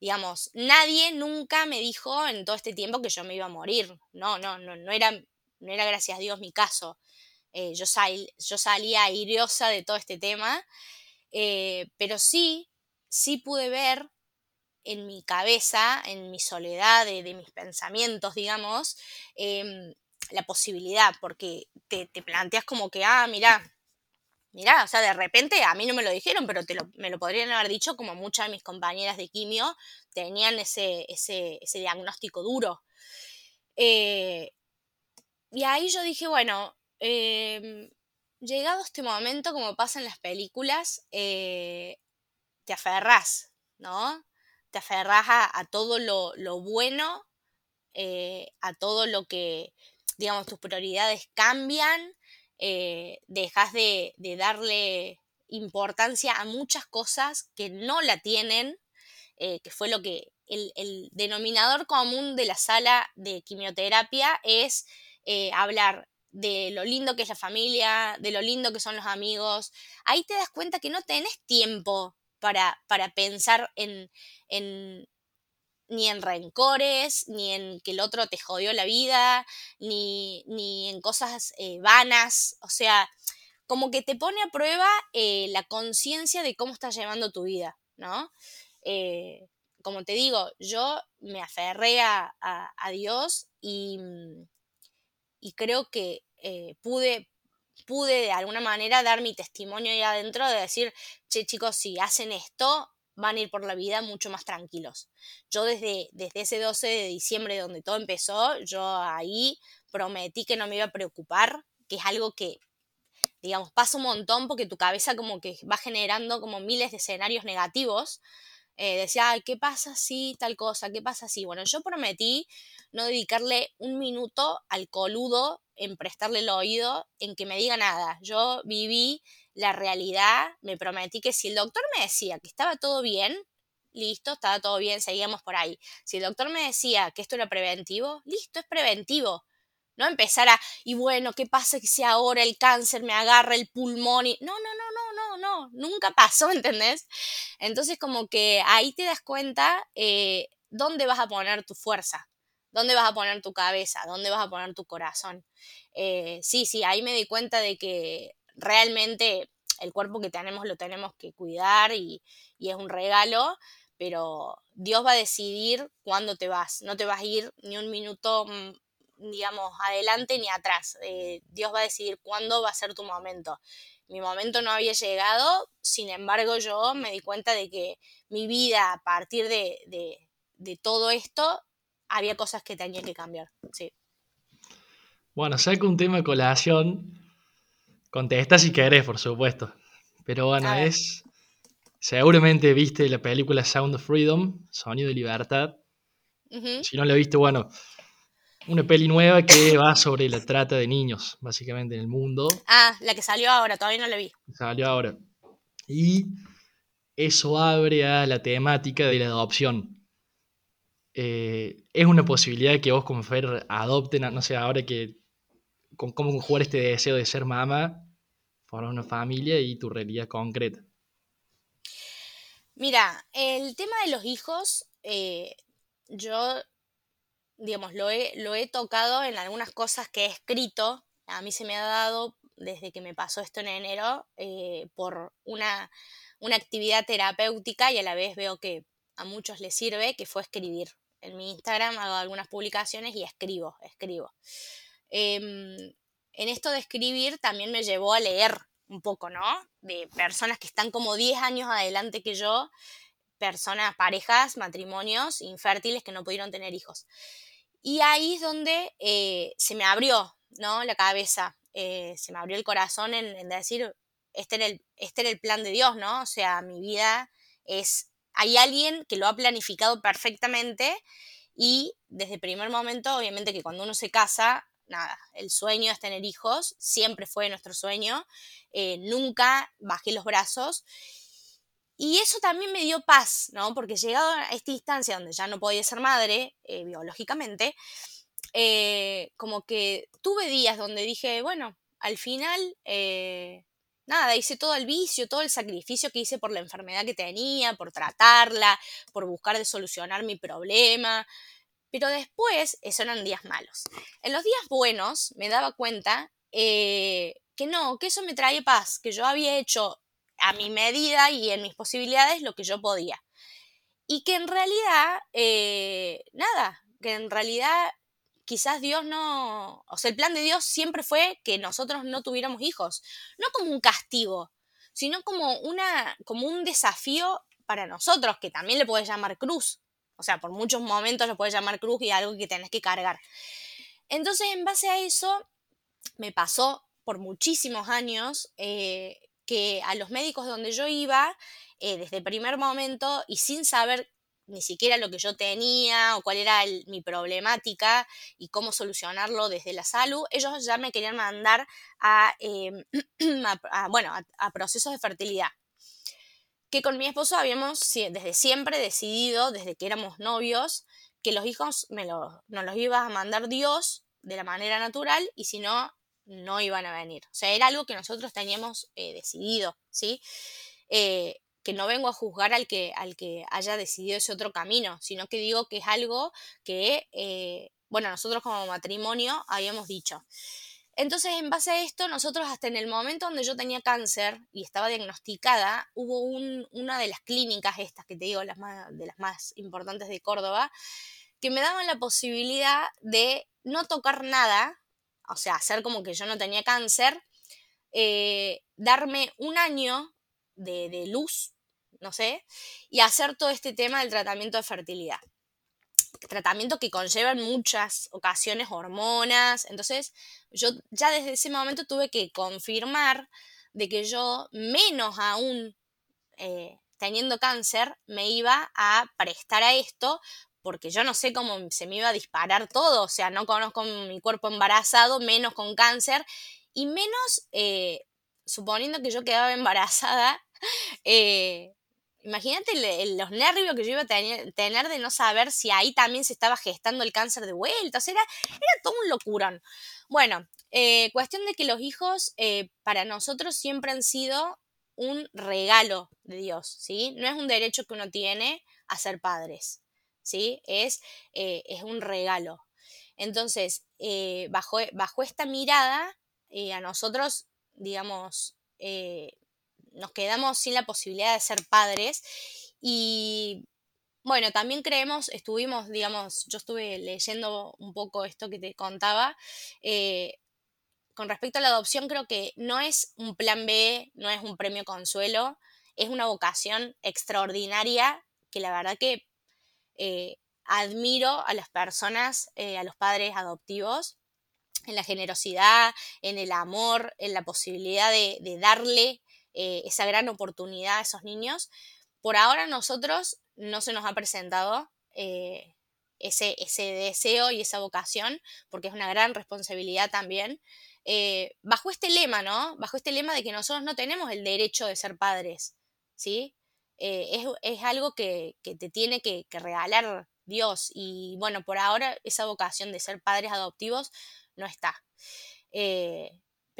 digamos, nadie nunca me dijo en todo este tiempo que yo me iba a morir. No, no, no, no era, no era gracias a Dios mi caso. Eh, yo, yo salía airiosa de todo este tema, eh, pero sí, sí pude ver en mi cabeza, en mi soledad de, mis pensamientos, digamos, em, la posibilidad, porque te, te planteas como que, ah, mira, mirá, o sea, de repente a mí no me lo dijeron, pero te me lo podrían haber dicho como muchas de mis compañeras de quimio tenían ese, ese, diagnóstico duro. Eh, y ahí yo dije, bueno, em, llegado este momento, como pasa en las películas, eh, te aferrás, ¿no? Te aferras a, todo lo, bueno, eh, a todo lo que, digamos, tus prioridades cambian, eh, dejas de, darle importancia a muchas cosas que no la tienen, eh, que fue lo que el, denominador común de la sala de quimioterapia es hablar de lo lindo que es la familia, de lo lindo que son los amigos. Ahí te das cuenta que no tenés tiempo para, para pensar en, en, ni en rencores, ni en que el otro te jodió la vida, ni, ni en cosas eh, vanas. O sea, como que te pone a prueba eh, la conciencia de cómo estás llevando tu vida, ¿no? Eh, como te digo, yo me aferré a, a Dios y, y creo que pude, pude de alguna manera dar mi testimonio ahí adentro de decir, che chicos, si hacen esto, van a ir por la vida mucho más tranquilos. Yo desde, desde ese 12 de diciembre donde todo empezó, yo ahí prometí que no me iba a preocupar, que es algo que, digamos, pasa un montón porque tu cabeza como que va generando como miles de escenarios negativos. Eh, decía, ¿qué pasa si tal cosa? ¿Qué pasa si? Bueno, yo prometí no dedicarle un minuto al coludo en prestarle el oído, en que me diga nada. Yo viví la realidad, me prometí que si el doctor me decía que estaba todo bien, listo, estaba todo bien, seguíamos por ahí. Si el doctor me decía que esto era preventivo, listo, es preventivo. No empezar a, y bueno, ¿qué pasa si ahora el cáncer me agarra el pulmón? Y... No, no, no, no, no, no, nunca pasó, ¿entendés? Entonces como que ahí te das cuenta eh, dónde vas a poner tu fuerza. ¿Dónde vas a poner tu cabeza? ¿Dónde vas a poner tu corazón? Eh, sí, sí, ahí me di cuenta de que realmente el cuerpo que tenemos lo tenemos que cuidar y, es un regalo, pero Dios va a decidir cuándo te vas. No te vas a ir ni un minuto, mm, digamos, adelante ni atrás. Eh, Dios va a decidir cuándo va a ser tu momento. Mi momento no había llegado, sin embargo yo me di cuenta de que mi vida a partir de, de todo esto había cosas que tenía que cambiar, sí. Bueno, saco un tema de colación. Contesta si querés, por supuesto. Pero bueno, es. Seguramente viste la película Sound of Freedom, Sonido de Libertad. Si no la viste, bueno, una peli nueva que va sobre la trata de niños, básicamente en el mundo. Ah, la que salió ahora, todavía no la vi. Salió ahora. Y eso abre a la temática de la adopción. Eh, es una posibilidad que vos como Fer adopten, no sé, ahora que con cómo jugar este deseo de ser mamá, formar una familia y tu realidad concreta. Mira, el tema de los hijos, eh, yo, digamos, lo he, lo he tocado en algunas cosas que he escrito. A mí se me ha dado, desde que me pasó esto en enero, eh, por una, una actividad terapéutica y a la vez veo que a muchos les sirve, que fue escribir en mi Instagram hago algunas publicaciones y escribo, escribo. Em, en esto de escribir también me llevó a leer un poco, ¿no? De personas que están como 10 años adelante que yo, personas, parejas, matrimonios infértiles que no pudieron tener hijos. Y ahí es donde eh, se me abrió, ¿no? La cabeza, eh, se me abrió el corazón en, decir, este era, el, este era el plan de Dios, ¿no? O sea, mi vida es hay alguien que lo ha planificado perfectamente y desde el primer momento, obviamente que cuando uno se casa, nada, el sueño es tener hijos, siempre fue nuestro sueño, eh, nunca bajé los brazos. Y eso también me dio paz, ¿no? Porque llegado a esta instancia donde ya no podía ser madre, eh, biológicamente, eh, como que tuve días donde dije, bueno, al final nada, hice todo el vicio, todo el sacrificio que hice por la enfermedad que tenía, por tratarla, por buscar de solucionar mi problema. Pero después, esos eran días malos. En los días buenos me daba cuenta eh, que no, que eso me traía paz, que yo había hecho a mi medida y en mis posibilidades lo que yo podía. Y que en realidad, eh, nada, que en realidad quizás Dios no, o sea, el plan de Dios siempre fue que nosotros no tuviéramos hijos, no como un castigo, sino como, una, como un desafío para nosotros, que también le puedes llamar cruz. O sea, por muchos momentos lo puedes llamar cruz y algo que tenés que cargar. Entonces, en base a eso, me pasó por muchísimos años eh, que a los médicos donde yo iba, eh, desde el primer momento y sin saber ni siquiera lo que yo tenía o cuál era mi problemática y cómo solucionarlo desde la salud, ellos ya me querían mandar a, em, bueno, a, procesos de fertilidad. Que con mi esposo habíamos desde siempre decidido, desde que éramos novios, que los hijos me nos los iba a mandar Dios de la manera natural y si no, no iban a venir. O sea, era algo que nosotros teníamos eh, decidido, ¿sí? Eh, que no vengo a juzgar al que, al que haya decidido ese otro camino, sino que digo que es algo que, eh, bueno, nosotros como matrimonio habíamos dicho. Entonces, en base a esto, nosotros hasta en el momento donde yo tenía cáncer y estaba diagnosticada, hubo una de las clínicas estas que te digo, las de las más importantes de Córdoba, que me daban la posibilidad de no tocar nada, o sea, hacer como que yo no tenía cáncer, eh, darme un año de, luz, no sé, y hacer todo este tema del tratamiento de fertilidad tratamiento que conlleva en muchas ocasiones hormonas. Entonces, yo ya desde ese momento tuve que confirmar de que yo, menos aún eh, teniendo cáncer, me iba a prestar a esto, porque yo no sé cómo se me iba a disparar todo. O sea, no conozco mi cuerpo embarazado, menos con cáncer, y menos eh, suponiendo que yo quedaba embarazada eh, imagínate los nervios que yo iba a tener, de no saber si ahí también se estaba gestando el cáncer de vuelta. O sea, era, todo un locurón. Bueno, eh, cuestión de que los hijos eh, para nosotros siempre han sido un regalo de Dios, ¿sí? No es un derecho que uno tiene a ser padres, ¿sí? Es, es un regalo. Entonces, bajo, bajo esta mirada, a nosotros, digamos, nos quedamos sin la posibilidad de ser padres y bueno, también creemos, estuvimos, digamos, yo estuve leyendo un poco esto que te contaba. Eh, con respecto a la adopción, creo que no es un plan B, no es un premio consuelo, es una vocación extraordinaria que la verdad que eh, admiro a las personas, eh, a los padres adoptivos, en la generosidad, en el amor, en la posibilidad de, de darle eh, esa gran oportunidad a esos niños. Por ahora nosotros no se nos ha presentado eh, ese, ese, deseo y esa vocación, porque es una gran responsabilidad también. Eh, bajo este lema, ¿no? Bajo este lema de que nosotros no tenemos el derecho de ser padres, ¿sí? es, algo que, te tiene que, regalar Dios y bueno, por ahora esa vocación de ser padres adoptivos no está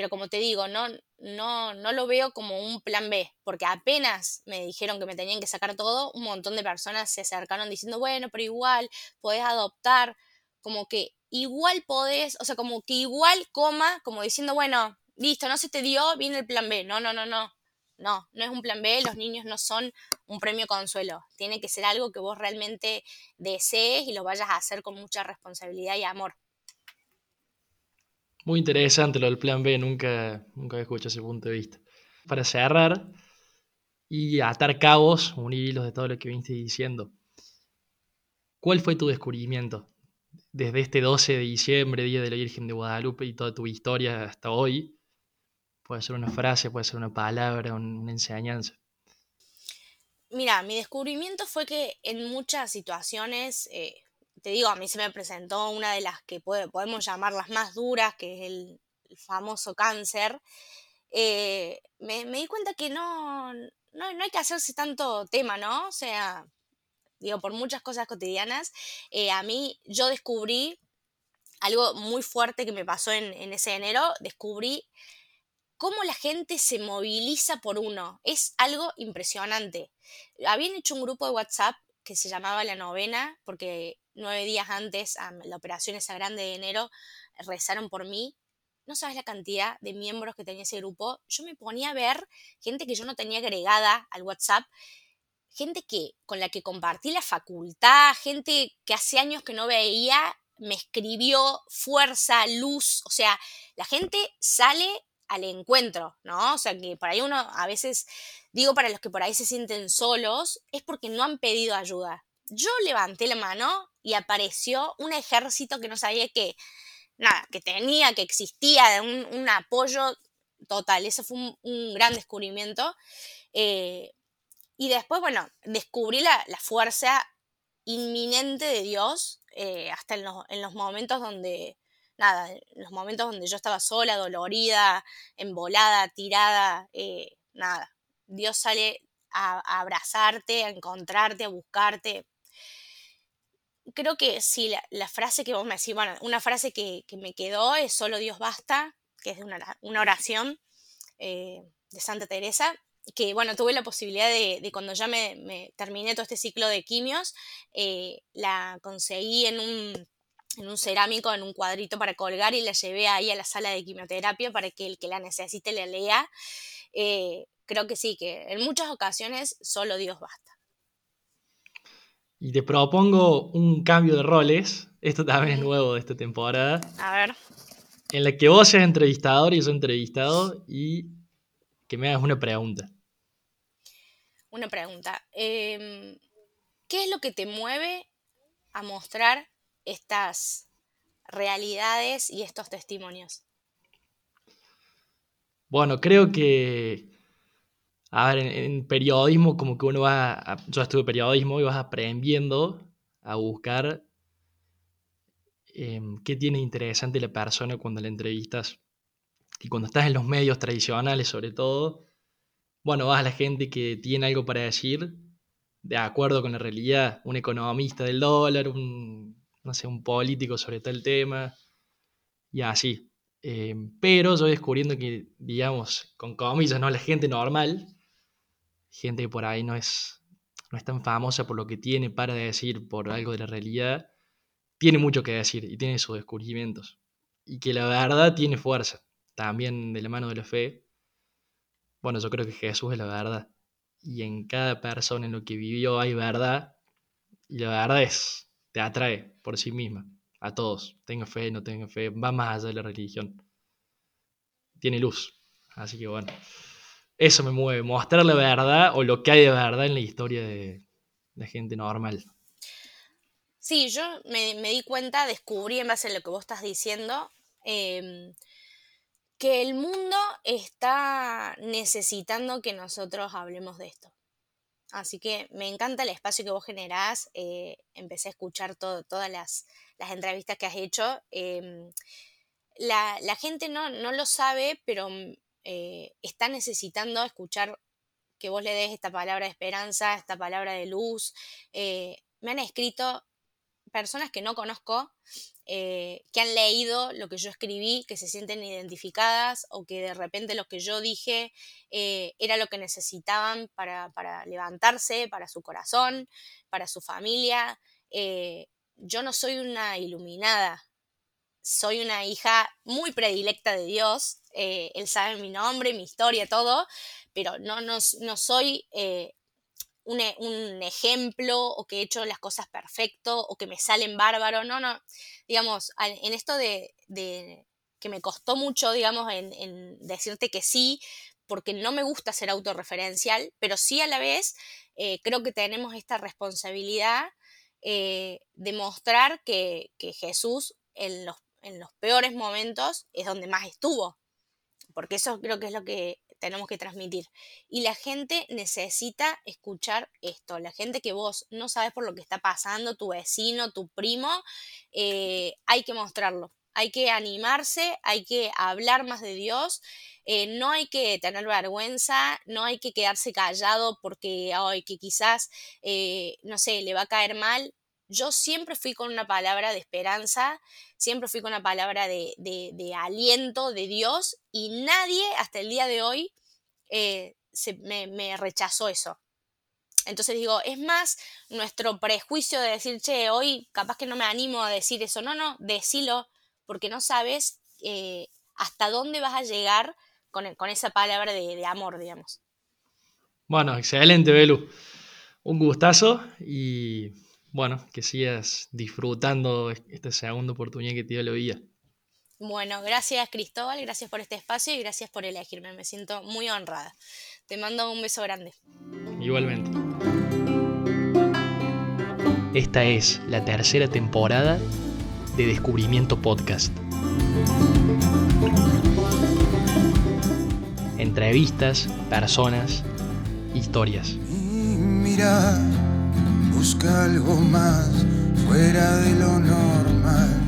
pero como te digo, no, no, no lo veo como un plan B, porque apenas me dijeron que me tenían que sacar todo, un montón de personas se acercaron diciendo, bueno, pero igual podés adoptar, como que igual podés, o sea, como que igual coma, como diciendo, bueno, listo, no se te dio, viene el plan B. No, no, no, no. No, no es un plan B, los niños no son un premio consuelo. Tiene que ser algo que vos realmente desees y lo vayas a hacer con mucha responsabilidad y amor. Muy interesante lo del plan B, nunca, nunca escuchado ese punto de vista. Para cerrar y atar cabos, unir hilos de todo lo que viniste diciendo, ¿cuál fue tu descubrimiento desde este 12 de diciembre, Día de la Virgen de Guadalupe y toda tu historia hasta hoy? Puede ser una frase, puede ser una palabra, una enseñanza. Mira, mi descubrimiento fue que en muchas situaciones eh, te digo, a mí se me presentó una de las que podemos llamar las más duras, que es el, famoso cáncer. Eh, me, di cuenta que no, no, hay que hacerse tanto tema, ¿no? O sea, digo, por muchas cosas cotidianas, eh, a mí yo descubrí algo muy fuerte que me pasó en ese enero, descubrí cómo la gente se moviliza por uno. Es algo impresionante. Habían hecho un grupo de WhatsApp que se llamaba La Novena, porque nueve días antes a la operación esa grande de enero rezaron por mí. No sabes la cantidad de miembros que tenía ese grupo. Yo me ponía a ver gente que yo no tenía agregada al WhatsApp, gente que con la que compartí la facultad, gente que hace años que no veía, me escribió fuerza, luz, o sea, la gente sale al encuentro, ¿no? O sea, que por ahí uno a veces, digo para los que por ahí se sienten solos, es porque no han pedido ayuda. Yo levanté la mano y apareció un ejército que no sabía que, nada, que tenía, que existía, un, un apoyo total, ese fue un, gran descubrimiento. Eh, y después, bueno, descubrí la, fuerza inminente de Dios, eh, hasta en los, en los, momentos donde, nada, en los momentos donde yo estaba sola, dolorida, embolada, tirada, eh, nada, Dios sale a, abrazarte, a encontrarte, a buscarte. Creo que sí, la, frase que vos me decís, bueno, una frase que, me quedó es solo Dios basta, que es una, una oración eh, de Santa Teresa, que bueno, tuve la posibilidad de, cuando ya me, terminé todo este ciclo de quimios, eh, la conseguí en un, en un cerámico, en un cuadrito para colgar y la llevé ahí a la sala de quimioterapia para que el que la necesite la lea. Eh, creo que sí, que en muchas ocasiones solo Dios basta. Y te propongo un cambio de roles. Esto también es nuevo de esta temporada. A ver. En la que vos seas entrevistador y yo entrevistado y que me hagas una pregunta. Una pregunta. Em, ¿Qué es lo que te mueve a mostrar estas realidades y estos testimonios? Bueno, creo que a ver, en, periodismo como que uno va, yo estuve periodismo y vas aprendiendo a buscar em, qué tiene interesante la persona cuando la entrevistas. Y cuando estás en los medios tradicionales sobre todo, bueno, vas a la gente que tiene algo para decir, de acuerdo con la realidad, un economista del dólar, un, no sé, un político sobre tal tema, y así. Em, pero yo descubriendo que, digamos, con comillas, ¿no? La gente normal, gente que por ahí no es, no es tan famosa por lo que tiene para decir, por algo de la realidad, tiene mucho que decir y tiene sus descubrimientos. Y que la verdad tiene fuerza, también de la mano de la fe. Bueno, yo creo que Jesús es la verdad. Y en cada persona en lo que vivió hay verdad. Y la verdad es, te atrae por sí misma, a todos. Tenga fe, no tenga fe, va más allá de la religión. Tiene luz. Así que bueno eso me mueve, mostrar la verdad o lo que hay de verdad en la historia de la gente normal. Sí, yo me, di cuenta, descubrí en base a lo que vos estás diciendo, em, que el mundo está necesitando que nosotros hablemos de esto. Así que me encanta el espacio que vos generás. Eh, empecé a escuchar todas las, entrevistas que has hecho. Em, la, la, gente no, no, lo sabe, pero eh, está necesitando escuchar que vos le des esta palabra de esperanza, esta palabra de luz. Eh, me han escrito personas que no conozco, eh, que han leído lo que yo escribí, que se sienten identificadas o que de repente lo que yo dije era lo que necesitaban para, para, levantarse, para su corazón, para su familia. yo no soy una iluminada, soy una hija muy predilecta de Dios, eh, él sabe mi nombre, mi historia, todo, pero no, no, soy eh, un, ejemplo o que he hecho las cosas perfecto o que me salen bárbaro, no, no, digamos, en esto de, que me costó mucho, digamos, en, decirte que sí, porque no me gusta ser autorreferencial, pero sí a la vez eh, creo que tenemos esta responsabilidad de mostrar que, que Jesús en los en los peores momentos es donde más estuvo, porque eso creo que es lo que tenemos que transmitir. Y la gente necesita escuchar esto, la gente que vos no sabes por lo que está pasando, tu vecino, tu primo, eh, hay que mostrarlo. Hay que animarse, hay que hablar más de Dios, eh, no hay que tener vergüenza, no hay que quedarse callado porque ay, que quizás, eh, no sé, le va a caer mal yo siempre fui con una palabra de esperanza, siempre fui con una palabra de, aliento de Dios y nadie hasta el día de hoy eh, me, rechazó eso. Entonces digo, es más nuestro prejuicio de decir, che, hoy capaz que no me animo a decir eso. No, no, decilo, porque no sabes eh, hasta dónde vas a llegar con, con esa palabra de, de amor, digamos. Bueno, excelente, Belu. Un gustazo y bueno, que sigas disfrutando esta segunda oportunidad que te dio la vida. Bueno, gracias Cristóbal, gracias por este espacio y gracias por elegirme. Me siento muy honrada. Te mando un beso grande. Igualmente. Esta es la tercera temporada de Descubrimiento Podcast. entrevistas, personas, historias. Y mira, busca algo más fuera de lo normal.